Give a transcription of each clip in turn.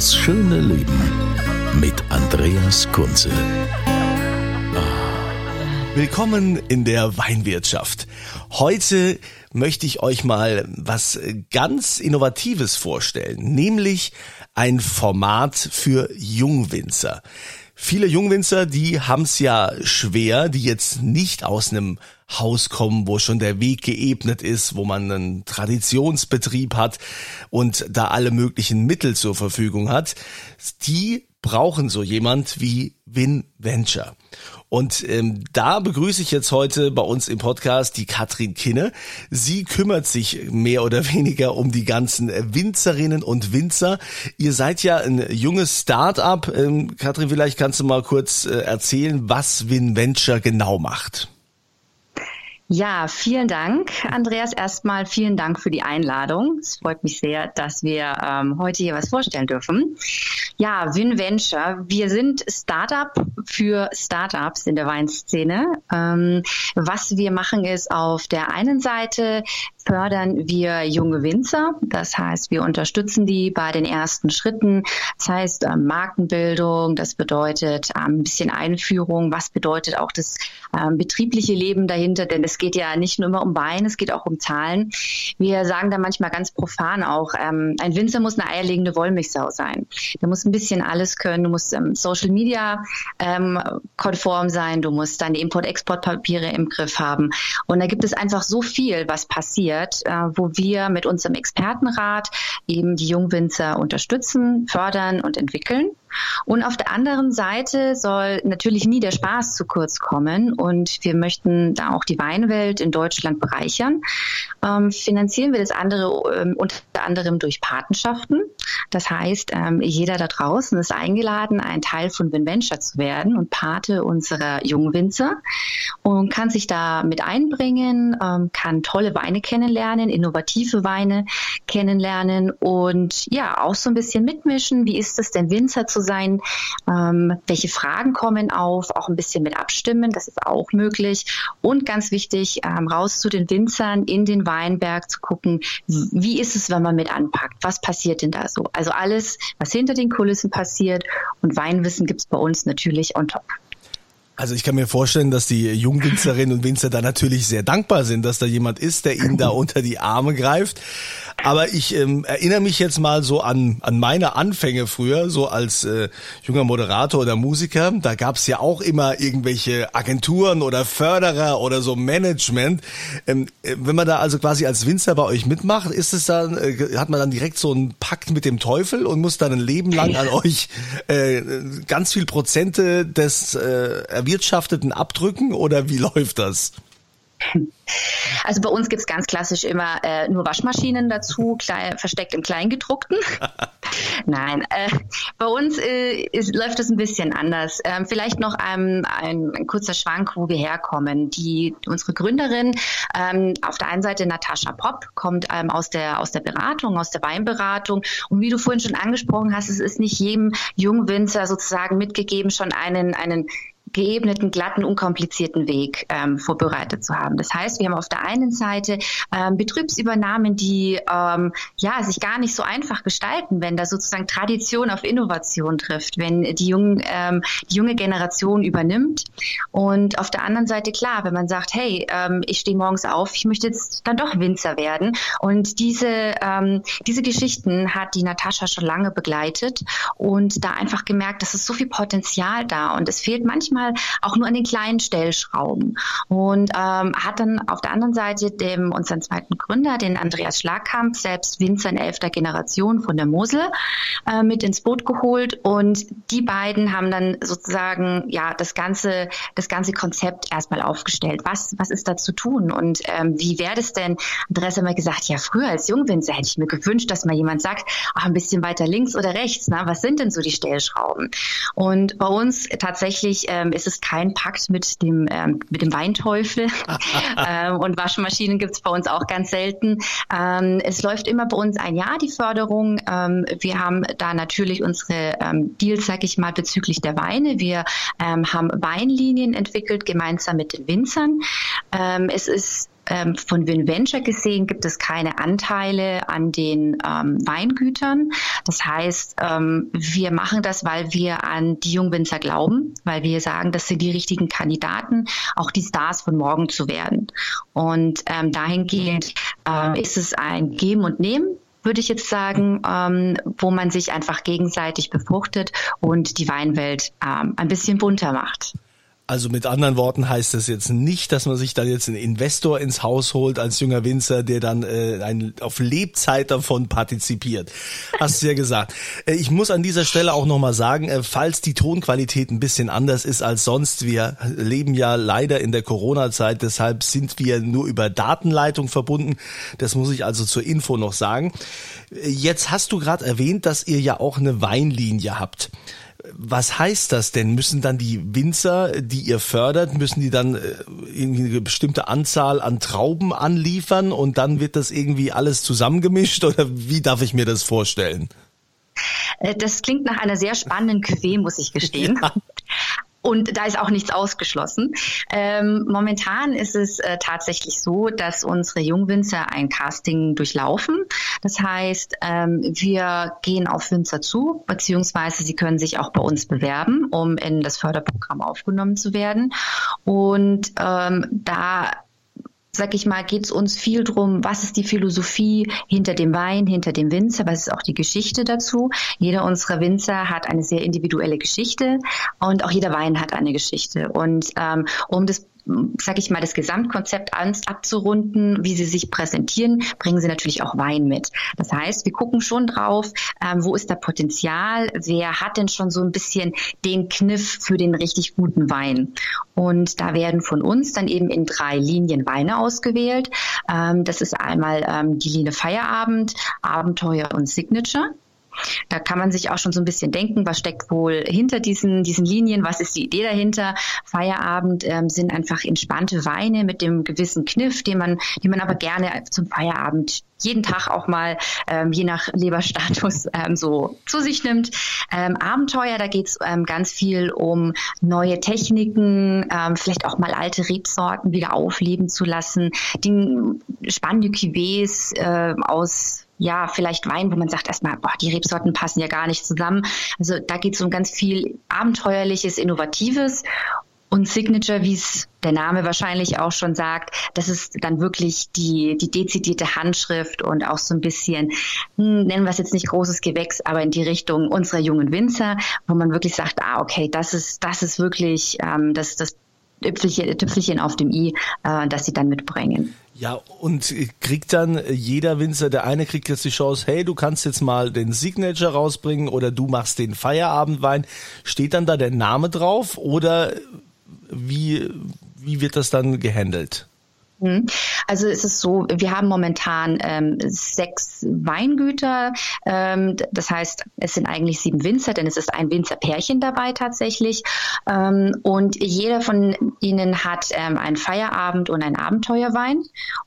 Das schöne Leben mit Andreas Kunze. Willkommen in der Weinwirtschaft. Heute möchte ich euch mal was ganz Innovatives vorstellen, nämlich ein Format für Jungwinzer. Viele Jungwinzer, die haben es ja schwer, die jetzt nicht aus einem Haus kommen, wo schon der Weg geebnet ist, wo man einen Traditionsbetrieb hat und da alle möglichen Mittel zur Verfügung hat. Die brauchen so jemand wie Win Venture. Und ähm, da begrüße ich jetzt heute bei uns im Podcast die Katrin Kinne. Sie kümmert sich mehr oder weniger um die ganzen Winzerinnen und Winzer. Ihr seid ja ein junges Start-up. Ähm, Katrin, vielleicht kannst du mal kurz äh, erzählen, was WinVenture genau macht. Ja, vielen Dank, Andreas. Erstmal vielen Dank für die Einladung. Es freut mich sehr, dass wir ähm, heute hier was vorstellen dürfen. Ja, WinVenture. Wir sind Startup für Startups in der Weinszene. Ähm, was wir machen ist auf der einen Seite fördern wir junge Winzer. Das heißt, wir unterstützen die bei den ersten Schritten. Das heißt, ähm, Markenbildung, das bedeutet ähm, ein bisschen Einführung. Was bedeutet auch das ähm, betriebliche Leben dahinter? Denn es geht ja nicht nur immer um Wein, es geht auch um Zahlen. Wir sagen da manchmal ganz profan auch, ähm, ein Winzer muss eine eierlegende Wollmilchsau sein. Der muss ein bisschen alles können. Du musst ähm, Social Media ähm, konform sein. Du musst deine Import-Export-Papiere im Griff haben. Und da gibt es einfach so viel, was passiert passiert, äh, wo wir mit unserem Expertenrat eben die Jungwinzer unterstützen, fördern und entwickeln. Und auf der anderen Seite soll natürlich nie der Spaß zu kurz kommen und wir möchten da auch die Weinwelt in Deutschland bereichern. Ähm, finanzieren wir das andere ähm, unter anderem durch Patenschaften. Das heißt, ähm, jeder da draußen ist eingeladen, ein Teil von WinVenture zu werden und Pate unserer Jungwinzer und kann sich da mit einbringen, ähm, kann tolle Weine kennenlernen, innovative Weine kennenlernen und ja, auch so ein bisschen mitmischen. Wie ist es denn Winzer zu sein? Ähm, welche Fragen kommen auf? Auch ein bisschen mit abstimmen, das ist auch möglich. Und ganz wichtig, ähm, raus zu den Winzern in den Weinberg zu gucken, wie ist es, wenn man mit anpackt? Was passiert denn da so? Also alles, was hinter den Kulissen passiert und Weinwissen gibt's bei uns natürlich on top. Also ich kann mir vorstellen, dass die Jungwinzerinnen und Winzer da natürlich sehr dankbar sind, dass da jemand ist, der ihnen da unter die Arme greift. Aber ich ähm, erinnere mich jetzt mal so an, an meine Anfänge früher, so als äh, junger Moderator oder Musiker. Da gab's ja auch immer irgendwelche Agenturen oder Förderer oder so Management. Ähm, äh, wenn man da also quasi als Winzer bei euch mitmacht, ist es dann, äh, hat man dann direkt so einen Pakt mit dem Teufel und muss dann ein Leben lang an euch äh, ganz viel Prozente des äh, Erwirtschafteten abdrücken oder wie läuft das? Also bei uns gibt's ganz klassisch immer äh, nur Waschmaschinen dazu, klein, versteckt im Kleingedruckten. Nein, äh, bei uns äh, ist, läuft es ein bisschen anders. Ähm, vielleicht noch ein, ein, ein, kurzer Schwank, wo wir herkommen. Die, unsere Gründerin, ähm, auf der einen Seite Natascha Popp, kommt ähm, aus, der, aus der Beratung, aus der Weinberatung. Und wie du vorhin schon angesprochen hast, es ist nicht jedem Jungwinzer sozusagen mitgegeben, schon einen, einen geebneten, glatten, unkomplizierten Weg ähm, vorbereitet zu haben. Das heißt, wir haben auf der einen Seite ähm, Betriebsübernahmen, die ähm, ja sich gar nicht so einfach gestalten, wenn da sozusagen Tradition auf Innovation trifft, wenn die, jungen, ähm, die junge Generation übernimmt. Und auf der anderen Seite klar, wenn man sagt, hey, ähm, ich stehe morgens auf, ich möchte jetzt dann doch Winzer werden. Und diese ähm, diese Geschichten hat die Natascha schon lange begleitet und da einfach gemerkt, dass es so viel Potenzial da und es fehlt manchmal manchmal auch nur an den kleinen Stellschrauben. Und ähm, hat dann auf der anderen Seite dem unseren zweiten Gründer, den Andreas Schlagkamp, selbst Winzer in elfter Generation von der Mosel, äh, mit ins Boot geholt. Und die beiden haben dann sozusagen ja das ganze das ganze Konzept erstmal aufgestellt. Was was ist da zu tun und ähm, wie wäre das denn? Andreas hat mal gesagt, ja früher als Jungwinzer hätte ich mir gewünscht, dass mal jemand sagt, ach, ein bisschen weiter links oder rechts. Na, was sind denn so die Stellschrauben? Und bei uns tatsächlich ähm, ist es kein Pakt mit dem ähm, mit dem Weinteufel ähm, und Waschmaschinen gibt es bei uns auch ganz selten. Ähm, es läuft immer bei uns ein Jahr die Förderung. Ähm, wir haben da natürlich unsere ähm, Deals, sag ich mal, bezüglich der Weine. Wir ähm, haben Weinlinien entwickelt gemeinsam mit den Winzern. Ähm, es ist ähm, von WinVenture gesehen gibt es keine Anteile an den ähm, Weingütern. Das heißt, ähm, wir machen das, weil wir an die Jungwinzer glauben, weil wir sagen, das sind die richtigen Kandidaten, auch die Stars von morgen zu werden. Und ähm, dahingehend äh, ist es ein Geben und Nehmen würde ich jetzt sagen, ähm, wo man sich einfach gegenseitig befruchtet und die Weinwelt ähm, ein bisschen bunter macht. Also mit anderen Worten heißt das jetzt nicht, dass man sich dann jetzt einen Investor ins Haus holt als junger Winzer, der dann äh, ein, auf Lebzeit davon partizipiert. Hast du ja gesagt. Äh, ich muss an dieser Stelle auch nochmal sagen, äh, falls die Tonqualität ein bisschen anders ist als sonst, wir leben ja leider in der Corona-Zeit, deshalb sind wir nur über Datenleitung verbunden. Das muss ich also zur Info noch sagen. Äh, jetzt hast du gerade erwähnt, dass ihr ja auch eine Weinlinie habt. Was heißt das denn? Müssen dann die Winzer, die ihr fördert, müssen die dann äh, irgendwie eine bestimmte Anzahl an Trauben anliefern und dann wird das irgendwie alles zusammengemischt oder wie darf ich mir das vorstellen? Äh, das klingt nach einer sehr spannenden Cuvée, muss ich gestehen. Ja. Und da ist auch nichts ausgeschlossen. Ähm, momentan ist es äh, tatsächlich so, dass unsere Jungwinzer ein Casting durchlaufen. Das heißt, ähm, wir gehen auf Winzer zu, beziehungsweise sie können sich auch bei uns bewerben, um in das Förderprogramm aufgenommen zu werden. Und ähm, da sag ich mal, geht es uns viel drum, was ist die Philosophie hinter dem Wein, hinter dem Winzer, was ist auch die Geschichte dazu. Jeder unserer Winzer hat eine sehr individuelle Geschichte und auch jeder Wein hat eine Geschichte. Und ähm, um das sag ich mal, das Gesamtkonzept abzurunden, wie sie sich präsentieren, bringen sie natürlich auch Wein mit. Das heißt, wir gucken schon drauf, ähm, wo ist da Potenzial, wer hat denn schon so ein bisschen den Kniff für den richtig guten Wein. Und da werden von uns dann eben in drei Linien Weine ausgewählt. Ähm, das ist einmal ähm, die Linie Feierabend, Abenteuer und Signature. Da kann man sich auch schon so ein bisschen denken, was steckt wohl hinter diesen, diesen Linien, was ist die Idee dahinter. Feierabend ähm, sind einfach entspannte Weine mit dem gewissen Kniff, den man, den man aber gerne zum Feierabend jeden Tag auch mal, ähm, je nach Leberstatus, ähm, so zu sich nimmt. Ähm, Abenteuer, da geht's ähm, ganz viel um neue Techniken, ähm, vielleicht auch mal alte Rebsorten wieder aufleben zu lassen, die spannende Cuvées äh, aus ja, vielleicht Wein, wo man sagt erstmal, boah, die Rebsorten passen ja gar nicht zusammen. Also da geht es um ganz viel Abenteuerliches, Innovatives. Und Signature, wie es der Name wahrscheinlich auch schon sagt, das ist dann wirklich die, die dezidierte Handschrift und auch so ein bisschen, hm, nennen wir es jetzt nicht großes Gewächs, aber in die Richtung unserer jungen Winzer, wo man wirklich sagt, ah, okay, das ist, das ist wirklich ähm, das, das Tüpfelchen, Tüpfelchen auf dem i, äh, das sie dann mitbringen. Ja, und kriegt dann jeder Winzer, der eine kriegt jetzt die Chance, hey, du kannst jetzt mal den Signature rausbringen oder du machst den Feierabendwein. Steht dann da der Name drauf oder wie, wie wird das dann gehandelt? Mhm. Also es ist so, wir haben momentan ähm, sechs Weingüter. Ähm, das heißt, es sind eigentlich sieben Winzer, denn es ist ein Winzerpärchen dabei tatsächlich. Ähm, und jeder von ihnen hat ähm, einen Feierabend und einen Abenteuerwein.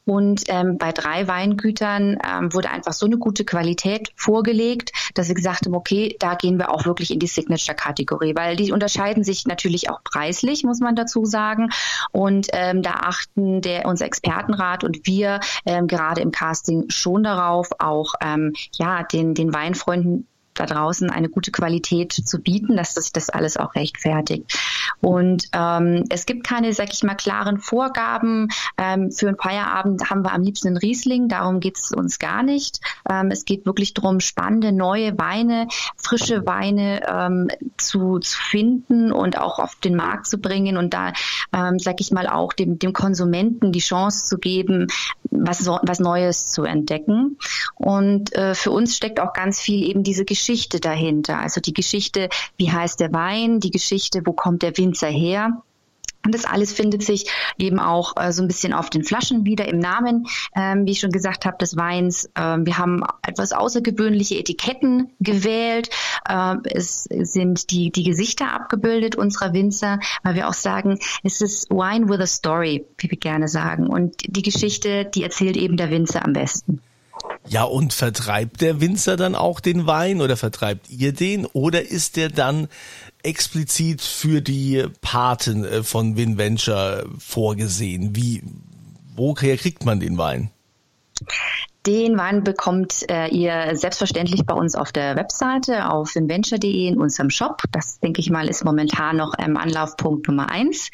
Und ähm, bei drei Weingütern ähm, wurde einfach so eine gute Qualität vorgelegt, dass wir gesagt haben, okay, da gehen wir auch wirklich in die Signature-Kategorie, weil die unterscheiden sich natürlich auch preislich, muss man dazu sagen. Und da achten der unser Expertenrat und wir ähm, gerade im Casting schon darauf, auch ähm, ja den den Weinfreunden da draußen eine gute Qualität zu bieten, dass sich das alles auch rechtfertigt. Und ähm, es gibt keine, sag ich mal, klaren Vorgaben. Ähm, für einen Feierabend haben wir am liebsten einen Riesling, darum geht es uns gar nicht. Ähm, es geht wirklich darum, spannende neue Weine, frische Weine ähm, zu, zu finden und auch auf den Markt zu bringen und da, ähm, sag ich mal, auch dem, dem Konsumenten die Chance zu geben, was, was Neues zu entdecken. Und äh, für uns steckt auch ganz viel eben diese Geschichte dahinter. Also die Geschichte, wie heißt der Wein, die Geschichte, wo kommt der Winzer her. Und das alles findet sich eben auch äh, so ein bisschen auf den Flaschen wieder im Namen, ähm, wie ich schon gesagt habe, des Weins. Ähm, wir haben etwas außergewöhnliche Etiketten gewählt. Ähm, es sind die, die Gesichter abgebildet unserer Winzer, weil wir auch sagen, es ist Wine with a Story, wie wir gerne sagen. Und die Geschichte, die erzählt eben der Winzer am besten. Ja, und vertreibt der Winzer dann auch den Wein oder vertreibt ihr den oder ist der dann explizit für die Paten äh, von WinVenture vorgesehen? Wie, woher kriegt man den Wein? Den Wein bekommt äh, ihr selbstverständlich bei uns auf der Webseite auf inventure.de in unserem Shop. Das denke ich mal ist momentan noch ähm, Anlaufpunkt Nummer eins.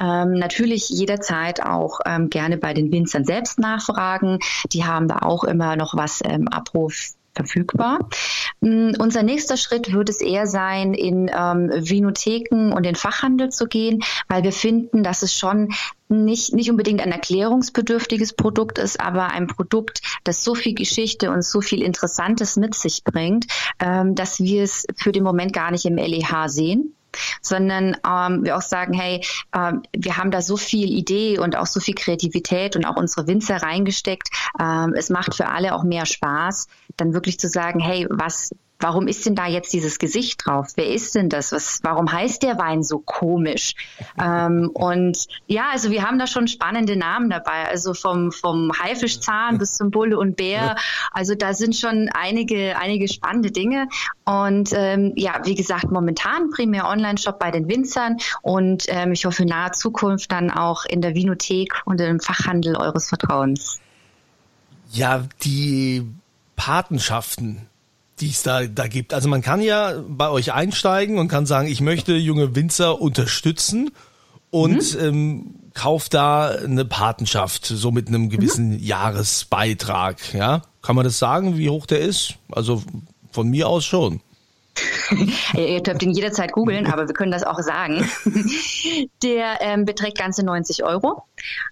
Ähm, natürlich jederzeit auch ähm, gerne bei den Winzern selbst nachfragen. Die haben da auch immer noch was ähm, Abruf verfügbar. Mm, unser nächster Schritt wird es eher sein, in ähm, Vinotheken und den Fachhandel zu gehen, weil wir finden, dass es schon nicht, nicht unbedingt ein erklärungsbedürftiges Produkt ist, aber ein Produkt, das so viel Geschichte und so viel Interessantes mit sich bringt, ähm, dass wir es für den Moment gar nicht im LEH sehen sondern ähm, wir auch sagen, hey, ähm, wir haben da so viel Idee und auch so viel Kreativität und auch unsere Winzer reingesteckt. Ähm, es macht für alle auch mehr Spaß, dann wirklich zu sagen, hey, was warum ist denn da jetzt dieses Gesicht drauf? Wer ist denn das? Was, warum heißt der Wein so komisch? Ähm, und ja, also wir haben da schon spannende Namen dabei, also vom, vom Haifischzahn bis zum Bulle und Bär. Also da sind schon einige, einige spannende Dinge. Und ähm, ja, wie gesagt, momentan primär Online-Shop bei den Winzern und ähm, ich hoffe in naher Zukunft dann auch in der Vinothek und im Fachhandel eures Vertrauens. Ja, die Patenschaften, die es da, da gibt. Also man kann ja bei euch einsteigen und kann sagen, ich möchte junge Winzer unterstützen und mhm. ähm, kauft da eine Patenschaft, so mit einem gewissen mhm. Jahresbeitrag. Ja, kann man das sagen, wie hoch der ist? Also von mir aus schon. Ihr dürft ihn jederzeit googeln, aber wir können das auch sagen. Der ähm, beträgt ganze 90 Euro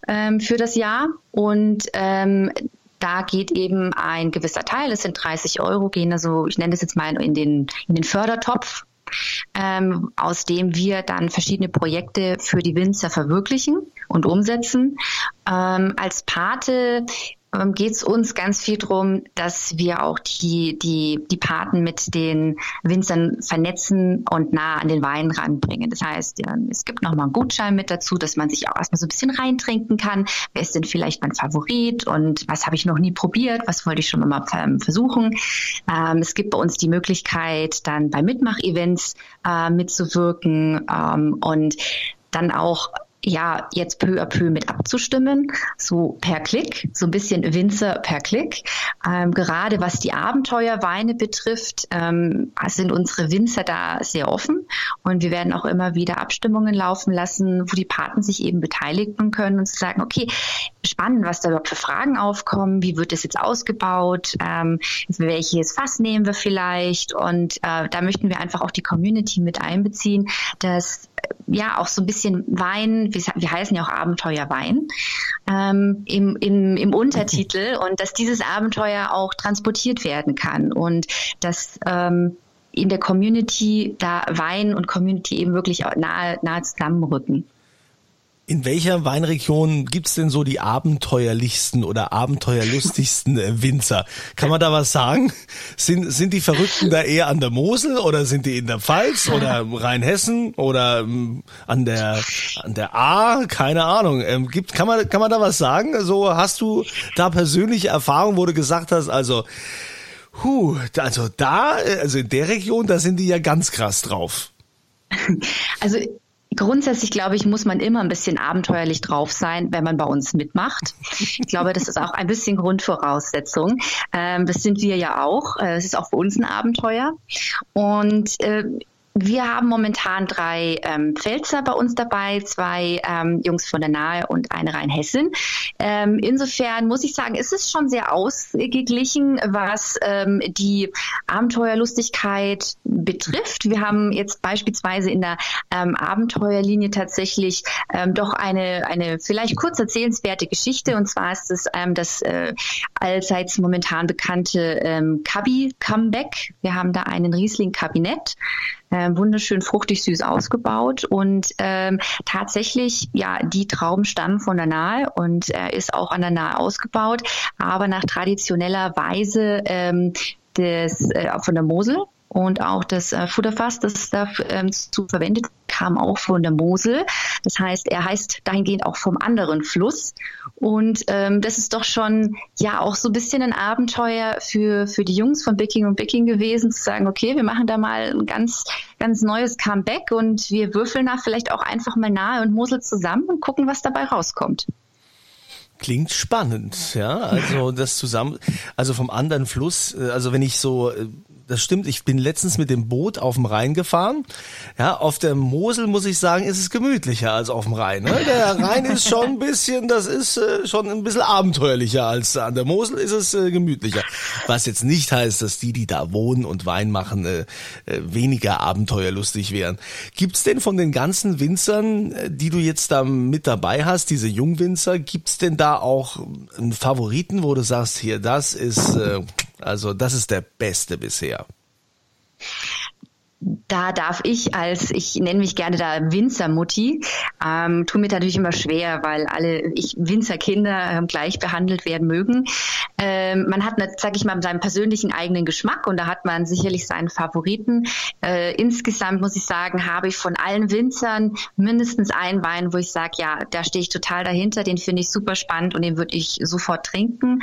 ähm, für das Jahr und ähm, da geht eben ein gewisser Teil, das sind 30 Euro, gehen also, ich nenne das jetzt mal in den, in den Fördertopf, ähm, aus dem wir dann verschiedene Projekte für die Winzer verwirklichen und umsetzen. Ähm, als Pate ähm, geht es uns ganz viel darum, dass wir auch die, die, die Paten mit den Winzern vernetzen und nah an den Wein ranbringen. Das heißt, es gibt nochmal einen Gutschein mit dazu, dass man sich auch erstmal so ein bisschen reintrinken kann. Wer ist denn vielleicht mein Favorit und was habe ich noch nie probiert? Was wollte ich schon mal ähm, versuchen? Ähm, es gibt bei uns die Möglichkeit, dann bei Mitmach-Events äh, mitzuwirken ähm, und dann auch ja jetzt peu à peu mit abzustimmen, so per Klick, so ein bisschen Winzer per Klick. Ähm, gerade was die Abenteuerweine betrifft, ähm, sind unsere Winzer da sehr offen und wir werden auch immer wieder Abstimmungen laufen lassen, wo die Paten sich eben beteiligen können und sagen, okay, spannend, was da überhaupt für Fragen aufkommen, wie wird das jetzt ausgebaut, ähm, welches Fass nehmen wir vielleicht und äh, da möchten wir einfach auch die Community mit einbeziehen, dass ja auch so ein bisschen Wein, wir, wir heißen ja auch Abenteuerwein, ähm, im, im, im Untertitel und dass dieses Abenteuer auch transportiert werden kann und dass ähm, in der Community da Wein und Community eben wirklich nahe, nahe zusammenrücken. In welcher Weinregion gibt's denn so die abenteuerlichsten oder abenteuerlustigsten äh, Winzer? Kann man da was sagen? Sind, sind die Verrückten da eher an der Mosel oder sind die in der Pfalz oder Rheinhessen oder ähm, an der an der A? Keine Ahnung. Ähm, gibt, kann man kann man da was sagen? So hast du da persönliche Erfahrung, wo du gesagt hast, also Huh, also da, äh, also in der Region, da sind die ja ganz krass drauf. Also Grundsätzlich glaube ich, muss man immer ein bisschen abenteuerlich drauf sein, wenn man bei uns mitmacht. Ich glaube, das ist auch ein bisschen Grundvoraussetzung. Ähm, das sind wir ja auch. Äh, es ist auch für uns ein Abenteuer. Und äh, wir haben momentan drei ähm, Pfälzer bei uns dabei, zwei ähm, Jungs von der Nahe und eine Rheinhessin. Ähm, insofern muss ich sagen, ist es schon sehr ausgeglichen, was ähm, die Abenteuerlustigkeit betrifft. Wir haben jetzt beispielsweise in der ähm, Abenteuerlinie tatsächlich ähm, doch eine, eine vielleicht kurz erzählenswerte Geschichte. Und zwar ist es ähm, das äh, allseits momentan bekannte ähm, Kabi Comeback. Wir haben da einen Riesling-Kabinett äh, wunderschön fruchtig süß ausgebaut. Und ähm, tatsächlich, ja, die Trauben stammen von der Nahe und äh, ist auch an der Nahe ausgebaut, aber nach traditioneller Weise ähm, des, äh, von der Mosel und auch das äh, Futterfass, das dafür ähm, zu verwendet kam auch von der Mosel. Das heißt, er heißt dahingehend auch vom anderen Fluss. Und ähm, das ist doch schon ja auch so ein bisschen ein Abenteuer für, für die Jungs von Bicking und Bicking gewesen, zu sagen, okay, wir machen da mal ein ganz, ganz neues Comeback und wir würfeln da vielleicht auch einfach mal Nahe und Mosel zusammen und gucken, was dabei rauskommt. Klingt spannend, ja. Also das zusammen, also vom anderen Fluss, äh, also wenn ich so äh, das stimmt. Ich bin letztens mit dem Boot auf dem Rhein gefahren. Ja, auf der Mosel muss ich sagen, ist es gemütlicher als auf dem Rhein. Ne? Der Rhein ist schon ein bisschen, das ist äh, schon ein bisschen abenteuerlicher als an der Mosel ist es äh, gemütlicher. Was jetzt nicht heißt, dass die, die da wohnen und Wein machen, äh, äh, weniger abenteuerlustig wären. Gibt's denn von den ganzen Winzern, äh, die du jetzt da mit dabei hast, diese Jungwinzer, gibt's denn da auch einen Favoriten, wo du sagst, hier, das ist äh, also das ist der beste bisher. Da darf ich als, ich nenne mich gerne da Winzermutti, ähm, tue mir natürlich immer schwer, weil alle ich Winzerkinder ähm, gleich behandelt werden mögen. Ähm, man hat, sage ich mal, seinen persönlichen eigenen Geschmack und da hat man sicherlich seinen Favoriten. Äh, insgesamt muss ich sagen, habe ich von allen Winzern mindestens einen Wein, wo ich sage, ja, da stehe ich total dahinter, den finde ich super spannend und den würde ich sofort trinken.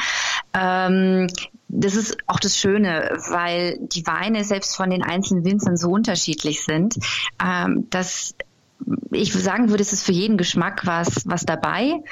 Ähm, das ist auch das Schöne, weil die Weine selbst von den einzelnen Winzern so unterschiedlich sind, ähm, dass ich sagen würde, es ist für jeden Geschmack was, was dabei.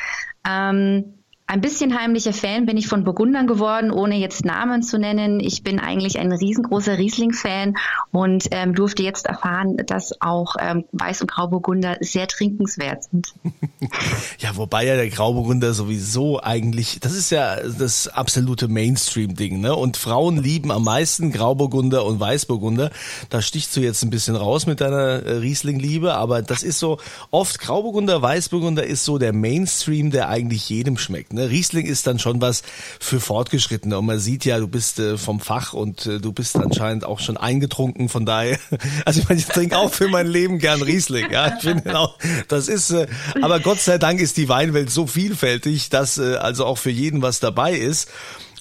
Ähm, ein bisschen heimlicher Fan bin ich von Burgundern geworden, ohne jetzt Namen zu nennen. Ich bin eigentlich ein riesengroßer Riesling-Fan und ähm, durfte jetzt erfahren, dass auch ähm, Weiß- und Grauburgunder sehr trinkenswert sind. Ja, wobei ja der Grauburgunder sowieso eigentlich, das ist ja das absolute Mainstream-Ding, ne? Und Frauen lieben am meisten Grauburgunder und Weißburgunder. Da stichst du jetzt ein bisschen raus mit deiner äh, Riesling-Liebe, aber das ist so oft Grauburgunder, Weißburgunder ist so der Mainstream, der eigentlich jedem schmeckt. Ne? Riesling ist dann schon was für Fortgeschrittene. Und man sieht ja, du bist äh, vom Fach und äh, du bist anscheinend auch schon eingetrunken, von daher, also ich meine, ich trinke auch für mein Leben gern Riesling, ja, ich finde auch, das ist, äh, aber Gott sei Dank ist die Weinwelt so vielfältig, dass äh, also auch für jeden was dabei ist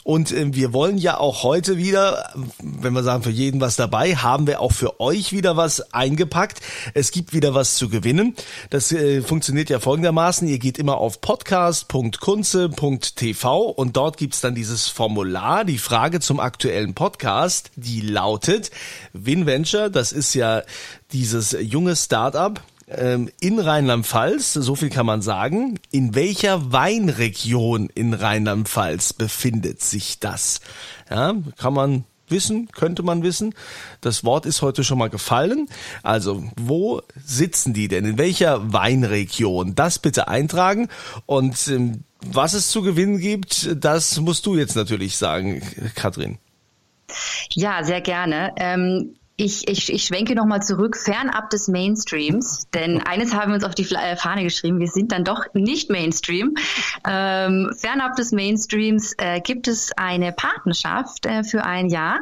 und äh, wir wollen ja auch heute wieder, wenn wir sagen für jeden was dabei, haben wir auch für euch wieder was eingepackt. Es gibt wieder was zu gewinnen. Das äh, funktioniert ja folgendermaßen. Ihr geht immer auf podcast.kunze.tv und dort gibt's dann dieses Formular, die Frage zum aktuellen Podcast, die lautet WinVenture, das ist ja dieses junge Startup, in Rheinland-Pfalz, so viel kann man sagen. In welcher Weinregion in Rheinland-Pfalz befindet sich das? Ja, kann man wissen, könnte man wissen. Das Wort ist heute schon mal gefallen. Also, wo sitzen die denn? In welcher Weinregion? Das bitte eintragen. Und ähm, was es zu gewinnen gibt, das musst du jetzt natürlich sagen, Katrin. Ja, sehr gerne. Ähm, ich, ich, ich schwenke nochmal zurück, fernab des Mainstreams, denn eines haben wir uns auf die äh, Fahne geschrieben, wir sind dann doch nicht Mainstream. Ähm, fernab des Mainstreams äh, gibt es eine Partnerschaft äh, für ein Jahr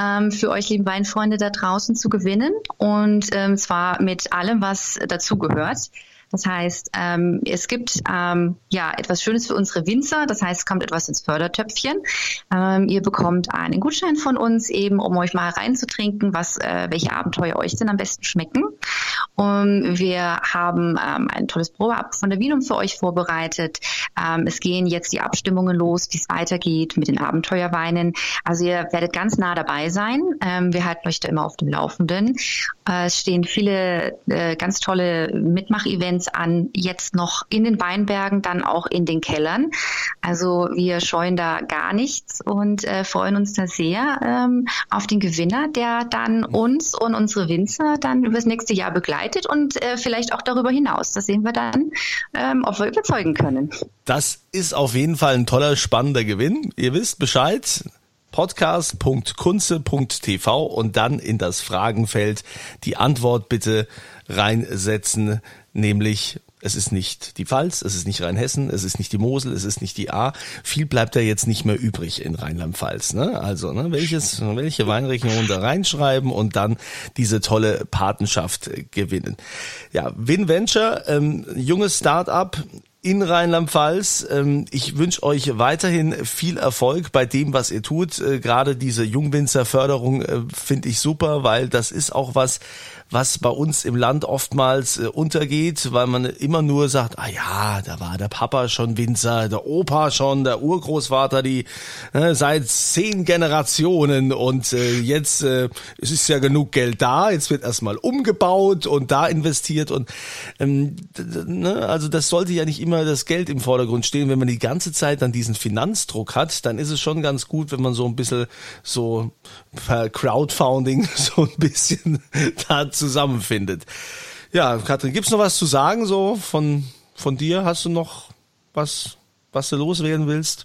ähm, für euch, lieben Weinfreunde da draußen, zu gewinnen und ähm, zwar mit allem, was dazugehört. Das heißt, ähm, es gibt ähm, ja etwas Schönes für unsere Winzer. Das heißt, es kommt etwas ins Fördertöpfchen. Ähm, ihr bekommt einen Gutschein von uns eben, um euch mal reinzutrinken, was äh, welche Abenteuer euch denn am besten schmecken. Und wir haben ähm, ein tolles Probeab von der Wienum für euch vorbereitet. Ähm, es gehen jetzt die Abstimmungen los, wie es weitergeht mit den Abenteuerweinen. Also ihr werdet ganz nah dabei sein. Ähm, wir halten euch da immer auf dem Laufenden. Äh, es stehen viele äh, ganz tolle Mitmach-Events an, jetzt noch in den Weinbergen, dann auch in den Kellern. Also wir scheuen da gar nichts und äh, freuen uns da sehr ähm, auf den Gewinner, der dann uns und unsere Winzer dann übers nächste Jahr begleitet und äh, vielleicht auch darüber hinaus. Das sehen wir dann, ähm, ob wir überzeugen können. Das ist auf jeden Fall ein toller, spannender Gewinn. Ihr wisst Bescheid podcast.kunze.tv und dann in das Fragenfeld die Antwort bitte reinsetzen, nämlich es ist nicht die Pfalz, es ist nicht Rheinhessen, es ist nicht die Mosel, es ist nicht die A. Viel bleibt ja jetzt nicht mehr übrig in Rheinland-Pfalz. Ne? Also ne, welches, welche Weinregion da reinschreiben und dann diese tolle Patenschaft gewinnen. Ja, WinVenture, ähm, junges Start-up, in Rheinland-Pfalz. Ähm, ich wünsche euch weiterhin viel Erfolg bei dem, was ihr tut. Äh, gerade diese Jungwinzerförderung äh, finde ich super, weil das ist auch was, was bei uns im Land oftmals äh, untergeht, weil man immer nur sagt, ah ja, da war der Papa schon Winzer, der Opa schon, der Urgroßvater, die äh, seit zehn Generationen. Und äh, jetzt äh, es ist ja genug Geld da, jetzt wird erstmal umgebaut und da investiert. Und ähm, ne, also das sollte ja nicht immer das Geld im Vordergrund stehen, wenn man die ganze Zeit dann diesen Finanzdruck hat, dann ist es schon ganz gut, wenn man so ein bisschen so per Crowdfunding so ein bisschen da zusammenfindet. Ja, Katrin, gibt's noch was zu sagen so von, von dir? Hast du noch was, was du loswerden willst?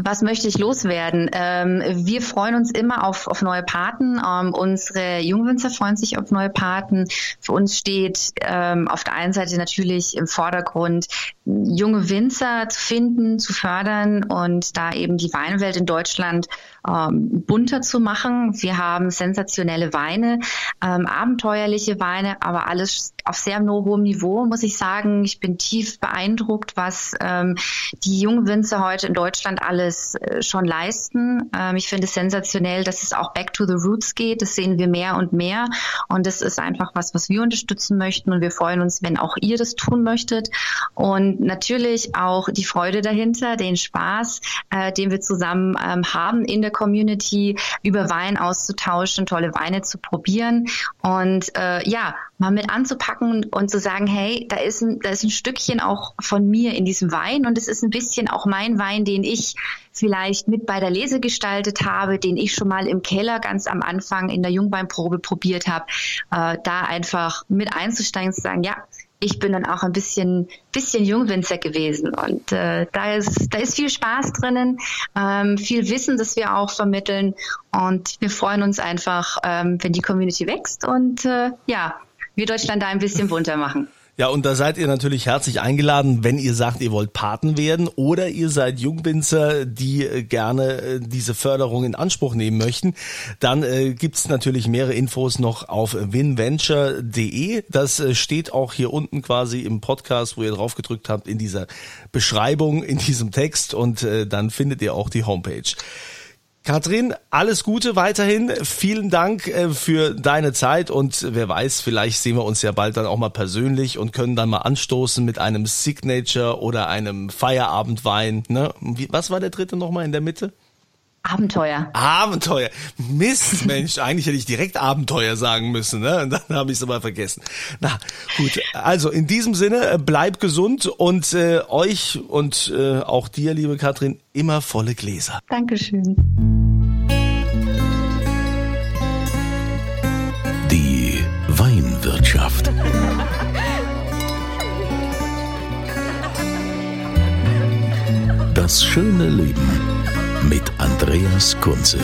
Was möchte ich loswerden? Ähm, wir freuen uns immer auf, auf neue Paten. Ähm, unsere Jungwinzer freuen sich auf neue Paten. Für uns steht ähm, auf der einen Seite natürlich im Vordergrund, junge Winzer zu finden, zu fördern und da eben die Weinwelt in Deutschland ähm, bunter zu machen. Wir haben sensationelle Weine, ähm, abenteuerliche Weine, aber alles auf sehr hohem Niveau, muss ich sagen. Ich bin tief beeindruckt, was ähm, die jungen Winzer heute in Deutschland alles äh, schon leisten. Ähm, ich finde es sensationell, dass es auch back to the roots geht. Das sehen wir mehr und mehr. Und das ist einfach was, was wir unterstützen möchten. Und wir freuen uns, wenn auch ihr das tun möchtet. Und natürlich auch die Freude dahinter, den Spaß, äh, den wir zusammen ähm, haben in der Community, über Wein auszutauschen, tolle Weine zu probieren. Und äh, ja, mal mit anzupacken und zu sagen, hey, da ist ein, da ist ein Stückchen auch von mir in diesem Wein und es ist ein bisschen auch mein Wein, den ich vielleicht mit bei der Lese gestaltet habe, den ich schon mal im Keller ganz am Anfang in der Jungweinprobe probiert habe, äh, da einfach mit einzusteigen zu sagen, ja, ich bin dann auch ein bisschen, bisschen Jungwinzer gewesen und äh, da ist, da ist viel Spaß drinnen, ähm, viel Wissen, das wir auch vermitteln und wir freuen uns einfach, ähm, wenn die Community wächst und äh, ja, wir Deutschland da ein bisschen bunter machen. Ja, und da seid ihr natürlich herzlich eingeladen, wenn ihr sagt, ihr wollt Paten werden oder ihr seid Jungwinzer, die äh, gerne äh, diese Förderung in Anspruch nehmen möchten. Dann äh, gibt's natürlich mehrere Infos noch auf winventure.de. Das äh, steht auch hier unten quasi im Podcast, wo ihr drauf gedrückt habt, in dieser Beschreibung, in diesem Text und äh, dann findet ihr auch die Homepage. Katrin, alles Gute weiterhin. Vielen Dank äh, für deine Zeit und wer weiß, vielleicht sehen wir uns ja bald dann auch mal persönlich und können dann mal anstoßen mit einem Signature oder einem Feierabendwein. Ne? Was war der dritte nochmal in der Mitte? Abenteuer. Abenteuer. Mist, Mensch, eigentlich hätte ich direkt Abenteuer sagen müssen, ne? Und dann habe ich es aber vergessen. Na, gut. Also in diesem Sinne, äh, bleib gesund und äh, euch und äh, auch dir, liebe Katrin, immer volle Gläser. Dankeschön. Das schöne Leben mit Andreas Kunze.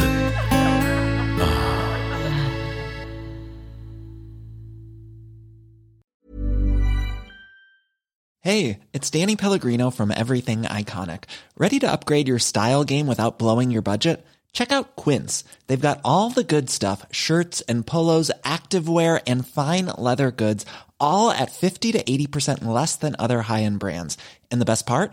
Hey, it's Danny Pellegrino from Everything Iconic. Ready to upgrade your style game without blowing your budget? Check out Quince. They've got all the good stuff shirts and polos, activewear, and fine leather goods, all at 50 to 80% less than other high end brands. And the best part?